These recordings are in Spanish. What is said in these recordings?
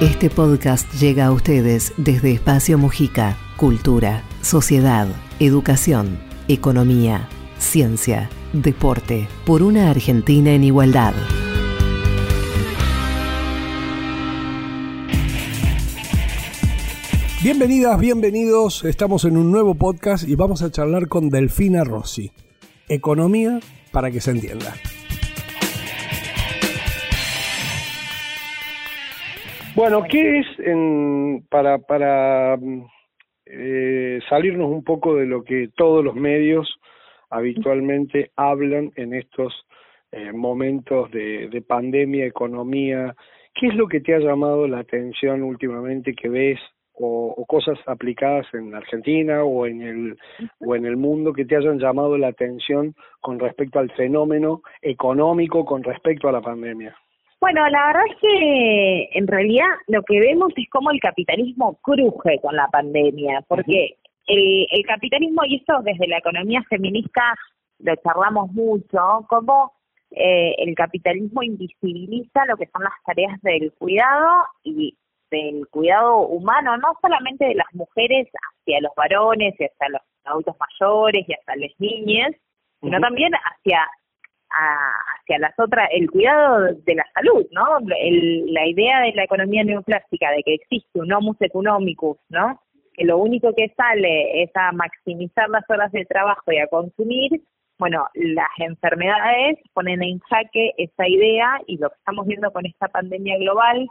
Este podcast llega a ustedes desde Espacio Mujica, Cultura, Sociedad, Educación, Economía, Ciencia, Deporte, por una Argentina en igualdad. Bienvenidas, bienvenidos. Estamos en un nuevo podcast y vamos a charlar con Delfina Rossi. Economía para que se entienda. Bueno, ¿qué es para, para eh, salirnos un poco de lo que todos los medios habitualmente hablan en estos eh, momentos de, de pandemia, economía? ¿Qué es lo que te ha llamado la atención últimamente que ves o, cosas aplicadas en Argentina o en el o en el mundo que te hayan llamado la atención con respecto al fenómeno económico con respecto a la pandemia. Bueno, la verdad es que en realidad lo que vemos es cómo el capitalismo cruje con la pandemia, porque el, el capitalismo, y esto desde la economía feminista lo charlamos mucho, cómo eh, el capitalismo invisibiliza lo que son las tareas del cuidado y del cuidado humano, no solamente de las mujeres hacia los varones y hacia los adultos mayores y hasta las niñas, sino también hacia las otras, el cuidado de la salud, ¿no? El, la idea de la economía neoclásica de que existe un homus economicus, ¿no? Que lo único que sale es a maximizar las horas de trabajo y a consumir, bueno, las enfermedades ponen en jaque esa idea y lo que estamos viendo con esta pandemia global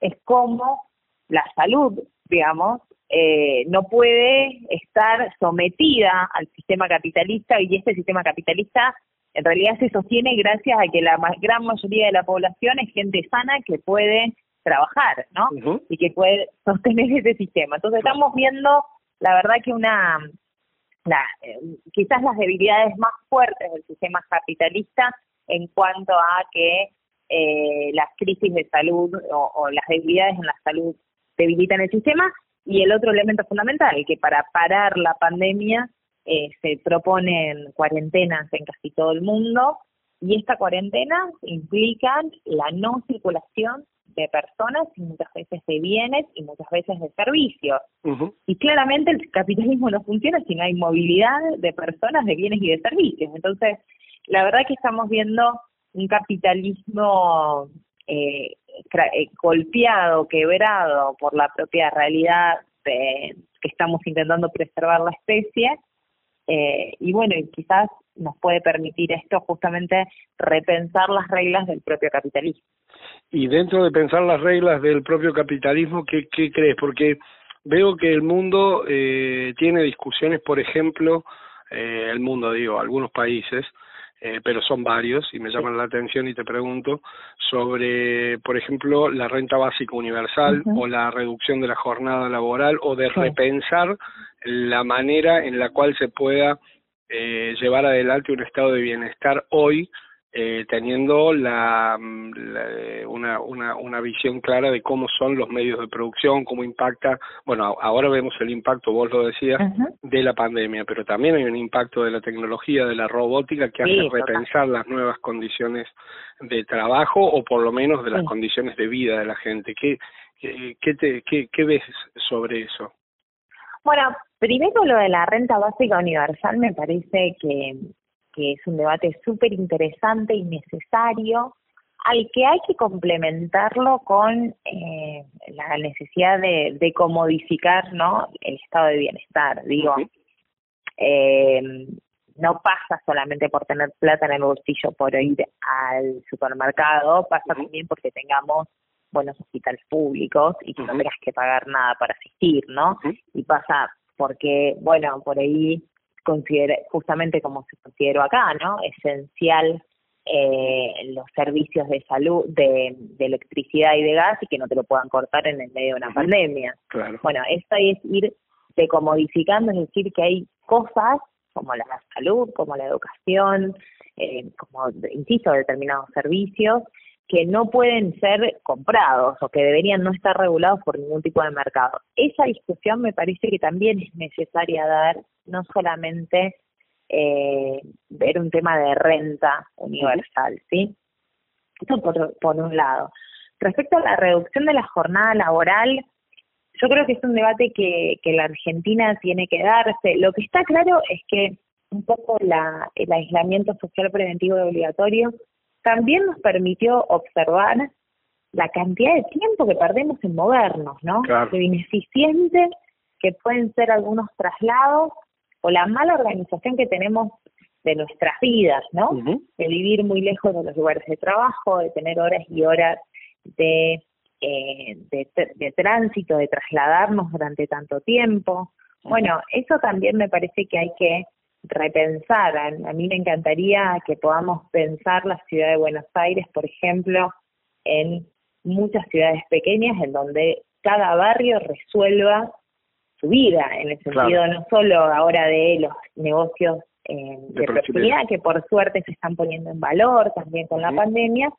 es cómo la salud, digamos, eh, no puede estar sometida al sistema capitalista y este sistema capitalista en realidad se sostiene gracias a que la gran mayoría de la población es gente sana que puede trabajar, ¿no? Y que puede sostener ese sistema. Entonces estamos viendo, la verdad que una, la, eh, quizás las debilidades más fuertes del sistema capitalista en cuanto a que eh, las crisis de salud o, las debilidades en la salud debilitan el sistema y el otro elemento fundamental, que para parar la pandemia eh, se proponen cuarentenas en casi todo el mundo y esta cuarentena implica la no circulación de personas y muchas veces de bienes y muchas veces de servicios. Y claramente el capitalismo no funciona si no hay movilidad de personas, de bienes y de servicios. Entonces, la verdad que estamos viendo un capitalismo eh, eh, golpeado, quebrado por la propia realidad de, que estamos intentando preservar la especie. Eh, y bueno, quizás nos puede permitir esto justamente repensar las reglas del propio capitalismo. Y dentro de pensar las reglas del propio capitalismo, ¿qué, qué crees? Porque veo que el mundo eh, tiene discusiones, por ejemplo, eh, el mundo, digo, algunos países, eh, pero son varios y me llaman la atención y te pregunto sobre, por ejemplo, la renta básica universal o la reducción de la jornada laboral o de repensar la manera en la cual se pueda eh, llevar adelante un estado de bienestar hoy eh, teniendo la, mm, una, una, una visión clara de cómo son los medios de producción, cómo impacta, bueno, ahora vemos el impacto, vos lo decías, de la pandemia, pero también hay un impacto de la tecnología, de la robótica que hace repensar las nuevas condiciones de trabajo o por lo menos de las condiciones de vida de la gente. ¿Qué, qué, te, qué, qué ves sobre eso? Bueno, primero lo de la renta básica universal me parece que que es un debate súper interesante y necesario, al que hay que complementarlo con eh, la necesidad de, de, comodificar ¿no? el estado de bienestar. Digo, eh, no pasa solamente por tener plata en el bolsillo por ir al supermercado, pasa también porque tengamos buenos hospitales públicos y que no tengas que pagar nada para asistir, ¿no? Y pasa porque, bueno, por ahí considera, justamente como se consideró acá, ¿no? Esencial eh, los servicios de salud, de, electricidad y de gas y que no te lo puedan cortar en el medio de una pandemia. Claro. Bueno, esto es ir decomodificando, es decir, que hay cosas como la salud, como la educación, eh, como, insisto, determinados servicios que no pueden ser comprados o que deberían no estar regulados por ningún tipo de mercado. Esa discusión me parece que también es necesaria dar, no solamente eh, ver un tema de renta universal, ¿sí? Esto por, por un lado. Respecto a la reducción de la jornada laboral, yo creo que es un debate que, que la Argentina tiene que darse. Lo que está claro es que un poco la, el aislamiento social preventivo y obligatorio también nos permitió observar la cantidad de tiempo que perdemos en movernos, ¿no? Lo ineficiente que pueden ser algunos traslados o la mala organización que tenemos de nuestras vidas, ¿no? De vivir muy lejos de los lugares de trabajo, de tener horas y horas de, eh, de, tránsito, de trasladarnos durante tanto tiempo. Bueno, eso también me parece que hay que repensar. A, a, mí me encantaría que podamos pensar la ciudad de Buenos Aires, por ejemplo, en muchas ciudades pequeñas en donde cada barrio resuelva su vida, en el sentido no solo ahora de los negocios eh, de, proximidad, que por suerte se están poniendo en valor también con la pandemia,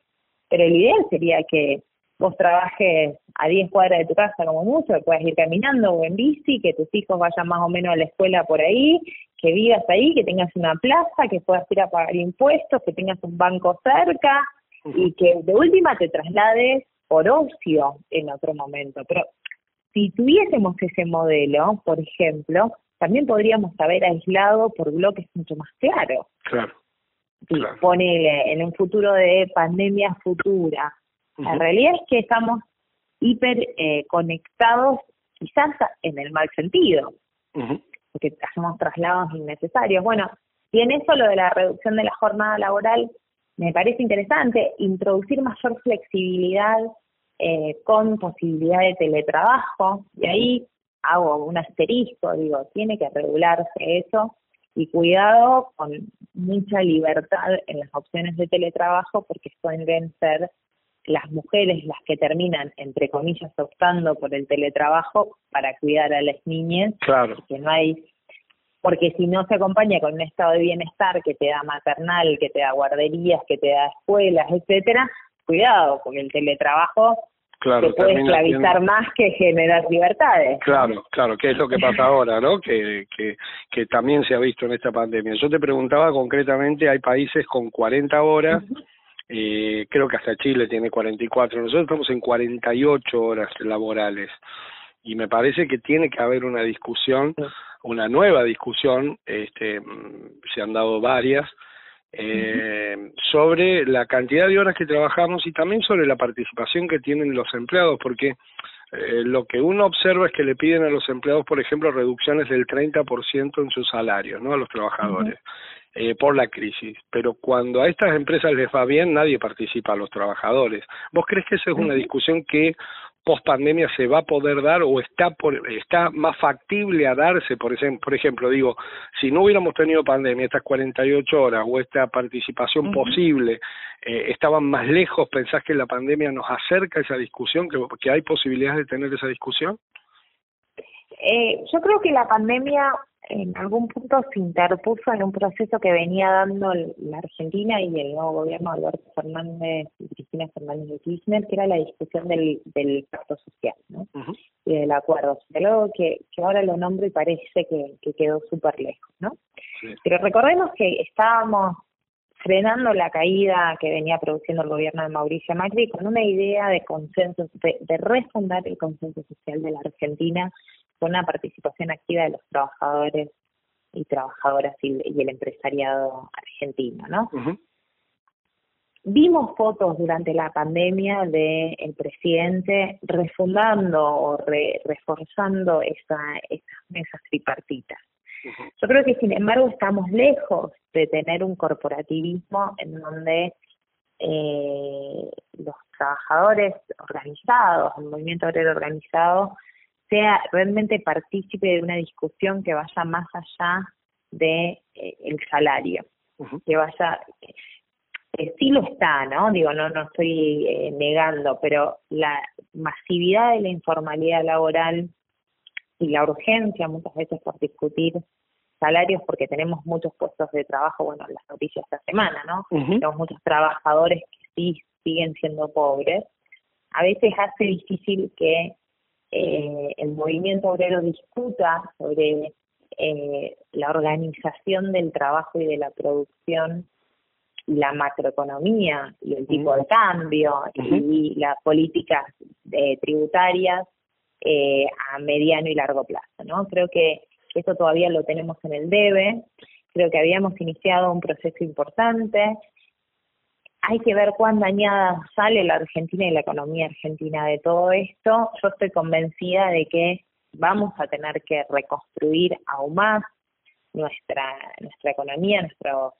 pero el ideal sería que vos trabajes a 10 cuadras de tu casa como mucho, que puedas ir caminando o en bici, que tus hijos vayan más o menos a la escuela por ahí, que vivas ahí, que tengas una plaza, que puedas ir a pagar impuestos, que tengas un banco cerca y que de última te traslades por ocio en otro momento. Pero si tuviésemos ese modelo, por ejemplo, también podríamos haber aislado por bloques mucho más claros. Claro. Ponele en un futuro de pandemia futura. La realidad es que estamos hiper eh, conectados, quizás en el mal sentido, porque hacemos traslados innecesarios. Bueno, y en eso lo de la reducción de la jornada laboral me parece interesante, introducir mayor flexibilidad eh, con posibilidad de teletrabajo, y ahí hago un asterisco, digo, tiene que regularse eso, y cuidado con mucha libertad en las opciones de teletrabajo, porque pueden ser las mujeres las que terminan, entre comillas, optando por el teletrabajo para cuidar a las niñas, claro. que no hay porque si no se acompaña con un estado de bienestar que te da maternal, que te da guarderías, que te da escuelas, etcétera, cuidado, porque el teletrabajo claro, te puede esclavizar más que generar libertades. Claro, claro, que es lo que pasa ahora, ¿no? Que, que, que también se ha visto en esta pandemia. Yo te preguntaba concretamente, hay países con 40 horas, eh, creo que hasta Chile tiene 44, nosotros estamos en 48 horas laborales. Y me parece que tiene que haber una discusión, una nueva discusión, este, mm, se han dado varias, eh, sobre la cantidad de horas que trabajamos y también sobre la participación que tienen los empleados, porque eh, lo que uno observa es que le piden a los empleados, por ejemplo, reducciones del 30% en sus salarios, ¿no? A los trabajadores, eh, por la crisis. Pero cuando a estas empresas les va bien, nadie participa a los trabajadores. ¿Vos crees que esa es una discusión que post pandemia se va a poder dar o está por, está más factible a darse por ejemplo, por ejemplo digo si no hubiéramos tenido pandemia estas 48 horas o esta participación posible eh, estaban más lejos pensás que la pandemia nos acerca a esa discusión que, que hay posibilidades de tener esa discusión eh, yo creo que la pandemia en algún punto se interpuso en un proceso que venía dando la Argentina y el nuevo gobierno de Alberto Fernández y Cristina Fernández de Kirchner, que era la discusión del, del pacto social ¿no? y del acuerdo. Pero que, que ahora lo nombro y parece que, que quedó súper lejos. ¿no? Pero recordemos que estábamos frenando la caída que venía produciendo el gobierno de Mauricio Macri con una idea de consenso, de, de refundar el consenso social de la Argentina con una participación activa de los trabajadores y trabajadoras y, el empresariado argentino, ¿no? Vimos fotos durante la pandemia de el presidente refundando o reforzando esa, esas mesas tripartitas. Yo creo que sin embargo estamos lejos de tener un corporativismo en donde eh, los trabajadores organizados, el movimiento obrero organizado, sea realmente partícipe de una discusión que vaya más allá de eh, el salario, que vaya eh, sí lo está, ¿no? Digo, no no estoy eh, negando, pero la masividad de la informalidad laboral y la urgencia muchas veces por discutir salarios porque tenemos muchos puestos de trabajo, bueno, las noticias esta semana, ¿no? Tenemos muchos trabajadores que sí siguen siendo pobres. A veces hace difícil que eh, el movimiento obrero discuta sobre eh, la organización del trabajo y de la producción la macroeconomía y el tipo de cambio y las políticas eh, tributarias eh, a mediano y largo plazo, ¿no? Creo que eso todavía lo tenemos en el debe, creo que habíamos iniciado un proceso importante, hay que ver cuán dañada sale la Argentina y la economía argentina de todo esto. Yo estoy convencida de que vamos a tener que reconstruir aún más nuestra, nuestra economía, nuestros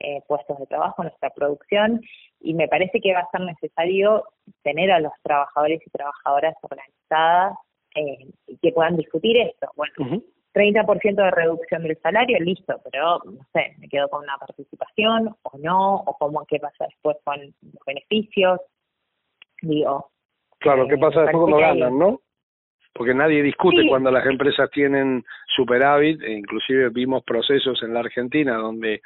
eh, puestos de trabajo, nuestra producción, y me parece que va a ser necesario tener a los trabajadores y trabajadoras organizadas eh, que puedan discutir esto. Bueno, 30% de reducción del salario, listo, pero no sé, me quedo con una participación o no, o cómo, qué pasa después con los beneficios. Digo. Claro, ¿qué pasa después cuando ganan, no? Porque nadie discute cuando las empresas tienen superávit, e inclusive vimos procesos en la Argentina donde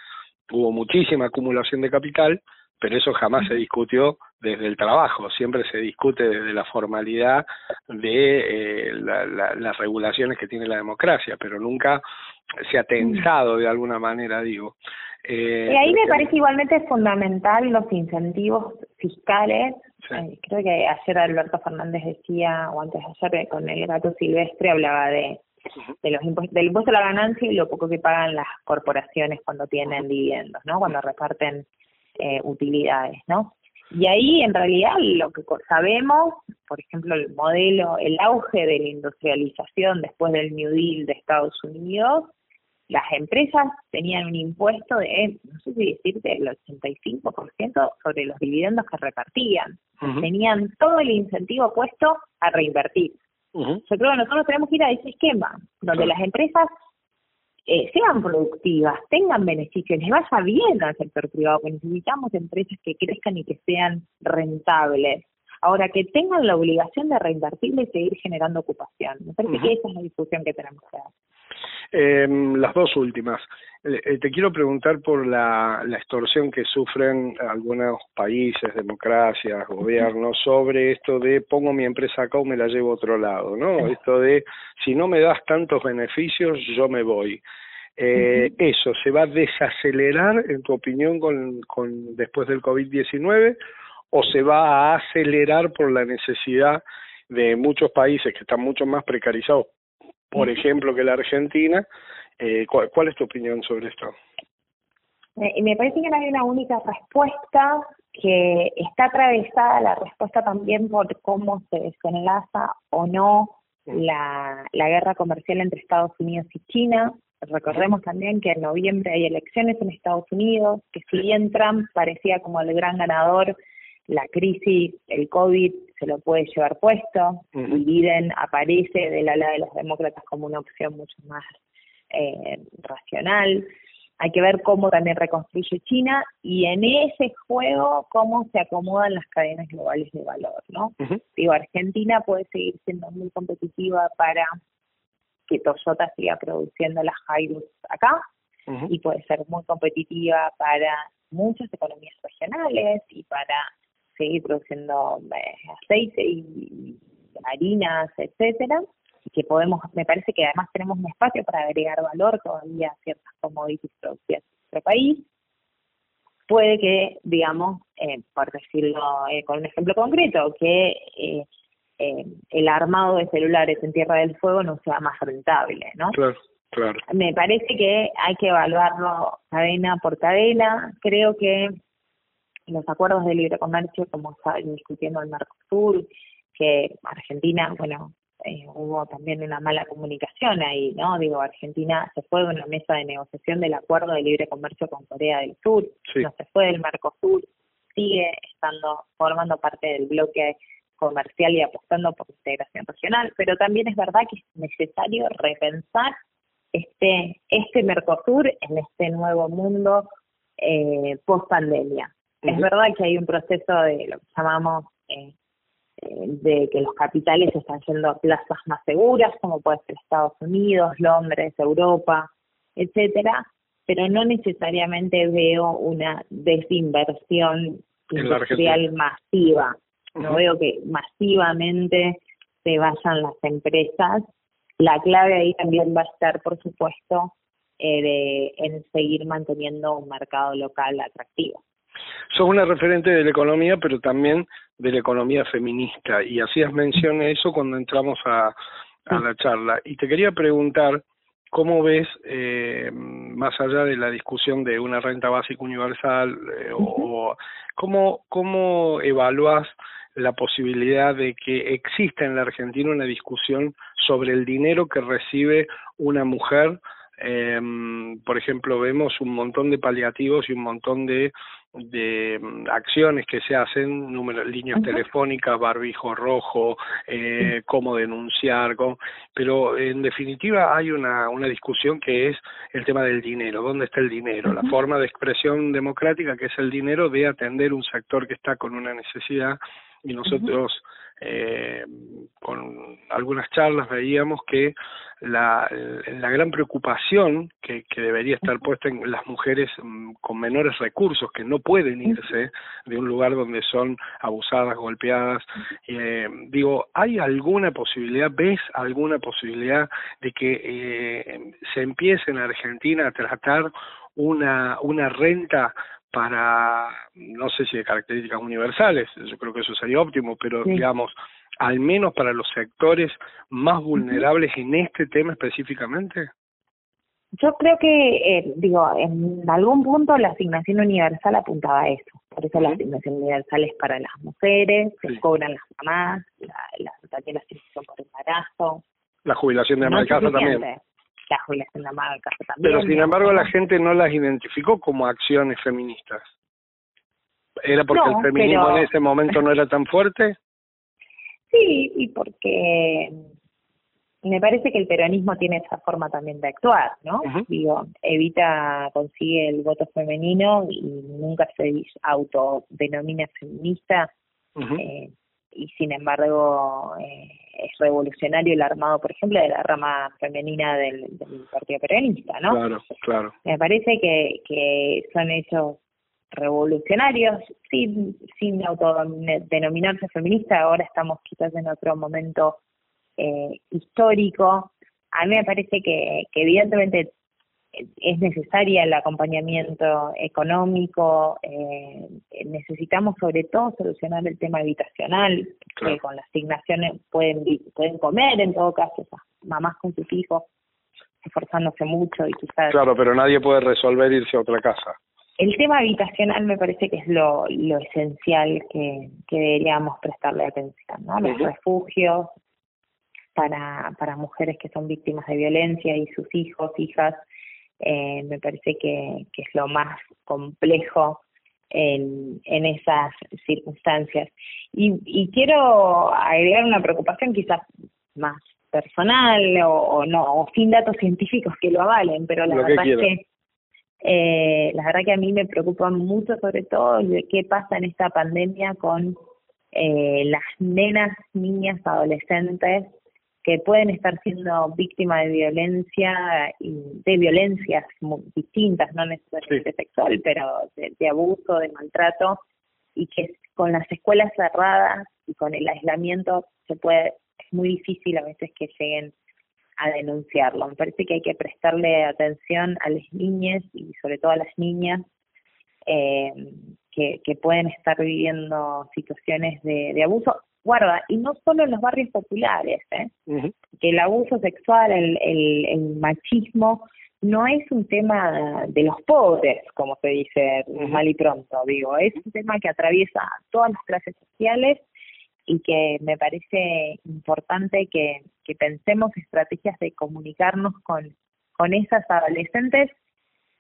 hubo muchísima acumulación de capital, pero eso jamás se discutió desde el trabajo, siempre se discute desde la formalidad de eh, las regulaciones que tiene la democracia, pero nunca se ha tensado de alguna manera, digo. Eh, y ahí me parece igualmente fundamental los incentivos fiscales. Eh, creo que ayer Alberto Fernández decía, o antes de ayer con el gato silvestre, hablaba de, de los impuestos, del impuesto a la ganancia y lo poco que pagan las corporaciones cuando tienen dividendos, ¿no? Cuando reparten eh, utilidades, ¿no? Y ahí en realidad lo que sabemos, por ejemplo, el modelo, el auge de la industrialización después del New Deal de Estados Unidos, las empresas tenían un impuesto de, no sé si decirte, el 85% sobre los dividendos que repartían. Tenían todo el incentivo puesto a reinvertir. Yo creo que nosotros tenemos que ir a ese esquema, donde las empresas eh, sean productivas, tengan beneficios, les vaya bien al sector privado, que necesitamos empresas que crezcan y que sean rentables. Ahora, que tengan la obligación de reinvertir y seguir generando ocupación. Me parece que esa es la discusión que tenemos que dar. Eh, las dos últimas. Eh, eh, te quiero preguntar por la, la extorsión que sufren algunos países, democracias, gobiernos, sobre esto de pongo mi empresa acá o me la llevo a otro lado, ¿no? Esto de si no me das tantos beneficios, yo me voy. Eh, ¿Eso se va a desacelerar, en tu opinión, con, con después del COVID-19 o se va a acelerar por la necesidad de muchos países que están mucho más precarizados, por ejemplo, que la Argentina? Eh, ¿cuál, ¿Cuál es tu opinión sobre esto? Me parece que no hay una única respuesta, que está atravesada la respuesta también por cómo se desenlaza o no la, la guerra comercial entre Estados Unidos y China. Recordemos también que en noviembre hay elecciones en Estados Unidos, que si bien Trump parecía como el gran ganador, la crisis, el COVID se lo puede llevar puesto, y Biden aparece del ala de los demócratas como una opción mucho más eh, racional. Hay que ver cómo también reconstruye China y en ese juego cómo se acomodan las cadenas globales de valor, ¿no? Digo, Argentina puede seguir siendo muy competitiva para que Toyota siga produciendo las Hilux acá y puede ser muy competitiva para muchas economías regionales y para seguir produciendo eh, aceite y, harinas, etcétera y que podemos, me parece que además tenemos un espacio para agregar valor todavía a ciertas commodities producidas en nuestro país. Puede que, digamos, eh, por decirlo eh, con un ejemplo concreto, que eh, eh, el armado de celulares en Tierra del Fuego no sea más rentable, ¿no? Claro, claro. Me parece que hay que evaluarlo cadena por cadena. Creo que los acuerdos de libre comercio, como está discutiendo el Mercosur, que Argentina, bueno, eh, hubo también una mala comunicación ahí, ¿no? Digo, Argentina se fue de una mesa de negociación del acuerdo de libre comercio con Corea del Sur, no se fue del Mercosur, sigue estando formando parte del bloque comercial y apostando por integración regional, pero también es verdad que es necesario repensar este este Mercosur en este nuevo mundo eh, post pandemia. Es verdad que hay un proceso de lo que llamamos eh, de que los capitales están yendo a plazas más seguras, como puede ser Estados Unidos, Londres, Europa, etcétera, pero no necesariamente veo una desinversión industrial masiva. No veo que masivamente se vayan las empresas. La clave ahí también va a estar, por supuesto, eh, en seguir manteniendo un mercado local atractivo. Sos una referente de la economía, pero también de la economía feminista, y hacías mención a eso cuando entramos a, a la charla. Y te quería preguntar, ¿cómo ves, eh, más allá de la discusión de una renta básica universal, eh, o cómo, cómo evalúas la posibilidad de que exista en la Argentina una discusión sobre el dinero que recibe una mujer eh, por ejemplo, vemos un montón de paliativos y un montón de, de mm, acciones que se hacen, número, líneas telefónicas, barbijo rojo, eh, cómo denunciar, pero en definitiva hay una, una discusión que es el tema del dinero, ¿dónde está el dinero? La forma de expresión democrática que es el dinero de atender un sector que está con una necesidad y nosotros eh, con algunas charlas veíamos que la, la gran preocupación que, que debería estar puesta en las mujeres mm, con menores recursos que no pueden irse de un lugar donde son abusadas, golpeadas. Eh, digo, ¿hay alguna posibilidad, ves alguna posibilidad de que eh, se empiece en Argentina a tratar una, una renta para, no sé si de características universales, yo creo que eso sería óptimo, pero digamos, al menos para los sectores más vulnerables en este tema específicamente? Yo creo que, eh, digo, en algún punto la asignación universal apuntaba a eso. Por eso la asignación universal es para las mujeres, se cobran las mamás, la, la, también la asignación por embarazo. La jubilación de casa también. Casa también. Pero sin embargo la gente no las identificó como acciones feministas. ¿Era porque el feminismo en ese momento no era tan fuerte? Sí, y porque me parece que el peronismo tiene esa forma también de actuar, ¿no? Digo, Evita consigue el voto femenino y nunca se autodenomina feminista, eh, y sin embargo eh, es revolucionario el armado, por ejemplo, de la rama femenina del, Partido Peronista, ¿no? Claro, claro. Me parece que, que son hechos revolucionarios, sin, sin autodenominarse feminista, ahora estamos quizás en otro momento eh, histórico. A mí me parece que, que evidentemente es necesaria el acompañamiento económico, eh, necesitamos sobre todo solucionar el tema habitacional, que con las asignaciones pueden pueden comer en todo caso esas mamás con sus hijos esforzándose mucho y quizás... Claro, pero nadie puede resolver irse a otra casa. El tema habitacional me parece que es lo, lo esencial que, que deberíamos prestarle atención, ¿no? Los refugios para, para mujeres que son víctimas de violencia y sus hijos, hijas, eh, me parece que, que es lo más complejo en, en esas circunstancias. Y, y quiero agregar una preocupación quizás más personal o, o no, o sin datos científicos que lo avalen, pero la verdad es que eh, la verdad que a mí me preocupa mucho sobre todo de qué pasa en esta pandemia con eh, las nenas, niñas, adolescentes que pueden estar siendo víctimas de violencia y de violencias distintas, no necesariamente sexual, pero de, abuso, de maltrato, y que con las escuelas cerradas y con el aislamiento se puede, es muy difícil a veces que lleguen a denunciarlo. Me parece que hay que prestarle atención a las niñas y sobre todo a las niñas eh, que, que pueden estar viviendo situaciones de, de abuso. Guarda, y no solo en los barrios populares, ¿eh? que el abuso sexual, el, el, el, machismo, no es un tema de los pobres, como se dice mal y pronto, digo, es un tema que atraviesa todas las clases sociales y que me parece importante que, que pensemos estrategias de comunicarnos con, con esas adolescentes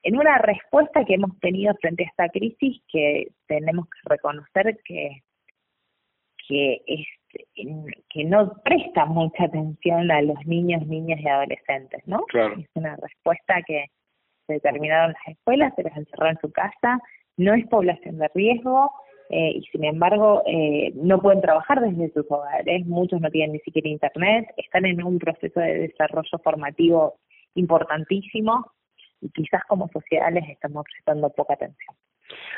en una respuesta que hemos tenido frente a esta crisis que tenemos que reconocer que que es que no presta mucha atención a los niños, niñas y adolescentes, ¿no? Claro. Es una respuesta que se terminaron las escuelas, se las encerró en su casa, no es población de riesgo, eh, y sin embargo eh, no pueden trabajar desde sus hogares, muchos no tienen ni siquiera internet, están en un proceso de desarrollo formativo importantísimo y quizás como sociedad les estamos prestando poca atención.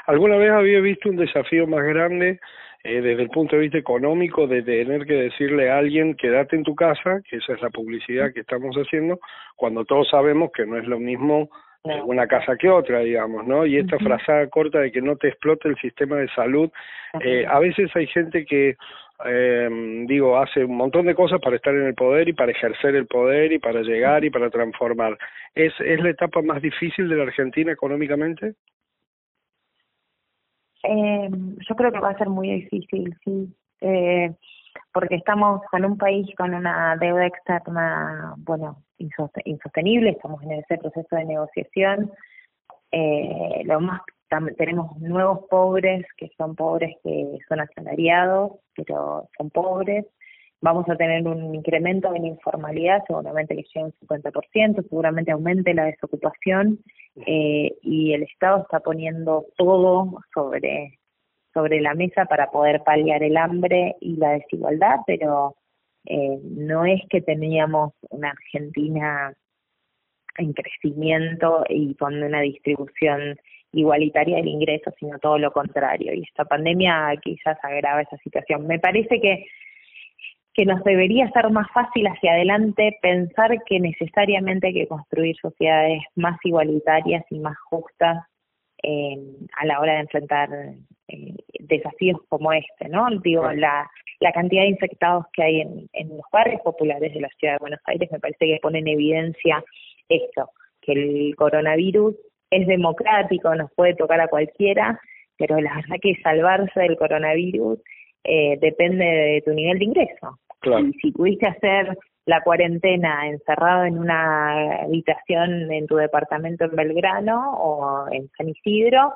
¿Alguna vez había visto un desafío más grande eh, desde el punto de vista económico de tener que decirle a alguien quédate en tu casa, que esa es la publicidad que estamos haciendo, cuando todos sabemos que no es lo mismo una casa que otra, digamos, ¿no? Y esta frazada corta de que no te explote el sistema de salud, eh, a veces hay gente que, eh, digo, hace un montón de cosas para estar en el poder y para ejercer el poder y para llegar y para transformar. ¿Es, es la etapa más difícil de la Argentina económicamente? Eh, yo creo que va a ser muy difícil, sí, eh, porque estamos con un país con una deuda externa, bueno, insostenible, estamos en ese proceso de negociación. Eh, lo más tenemos nuevos pobres que son pobres que son asalariados, pero son pobres. Vamos a tener un incremento en informalidad, seguramente que llegue un 50%, seguramente aumente la desocupación eh, y el Estado está poniendo todo sobre, sobre la mesa para poder paliar el hambre y la desigualdad, pero eh, no es que teníamos una Argentina en crecimiento y con una distribución igualitaria del ingreso, sino todo lo contrario. Y esta pandemia quizás agrava esa situación. Me parece que que nos debería ser más fácil hacia adelante pensar que necesariamente hay que construir sociedades más igualitarias y más justas eh, a la hora de enfrentar eh, desafíos como este, ¿no? Digo, la, la cantidad de infectados que hay en, en los barrios populares de la ciudad de Buenos Aires me parece que pone en evidencia esto, que el coronavirus es democrático, nos puede tocar a cualquiera, pero la verdad que salvarse del coronavirus eh, depende de tu nivel de ingreso. Y si pudiste hacer la cuarentena encerrado en una habitación en tu departamento en Belgrano o en San Isidro,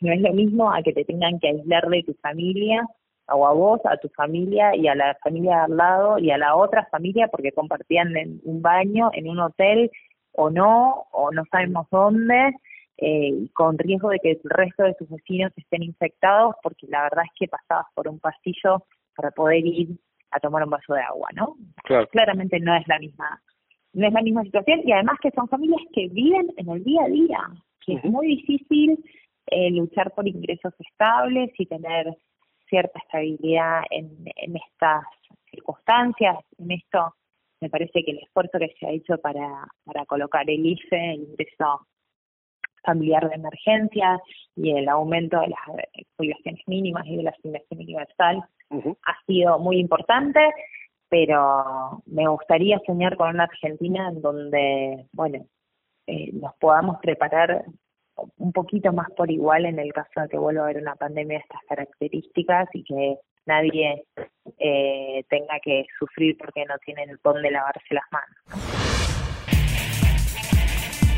no es lo mismo a que te tengan que aislar de tu familia o a vos, a tu familia y a la familia de al lado y a la otra familia porque compartían en un baño, en un hotel o no, o no sabemos dónde, eh, con riesgo de que el resto de tus vecinos estén infectados porque la verdad es que pasabas por un pasillo para poder ir a tomar un vaso de agua, ¿no? Claramente no es la misma no es la misma situación y además que son familias que viven en el día a día, que es muy difícil eh, luchar por ingresos estables y tener cierta estabilidad en, en estas circunstancias. En esto me parece que el esfuerzo que se ha hecho para, para colocar el IFE, el ingreso familiar de emergencia y el aumento de las jubilaciones mínimas y de la asignación universal ha sido muy importante, pero me gustaría soñar con una Argentina en donde, bueno, eh, nos podamos preparar un poquito más por igual en el caso de que vuelva a haber una pandemia de estas características y que nadie eh, tenga que sufrir porque no tienen dónde lavarse las manos.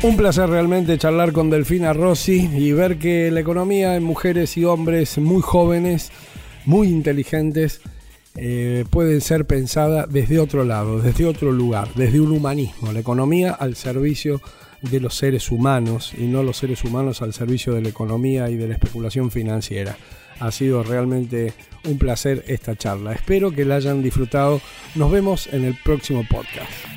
Un placer realmente charlar con Delfina Rossi y ver que la economía en mujeres y hombres muy jóvenes, muy inteligentes, eh, puede ser pensada desde otro lado, desde otro lugar, desde un humanismo, la economía al servicio de los seres humanos y no los seres humanos al servicio de la economía y de la especulación financiera. Ha sido realmente un placer esta charla. Espero que la hayan disfrutado. Nos vemos en el próximo podcast.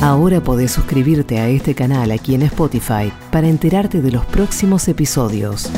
Ahora podés suscribirte a este canal aquí en Spotify para enterarte de los próximos episodios.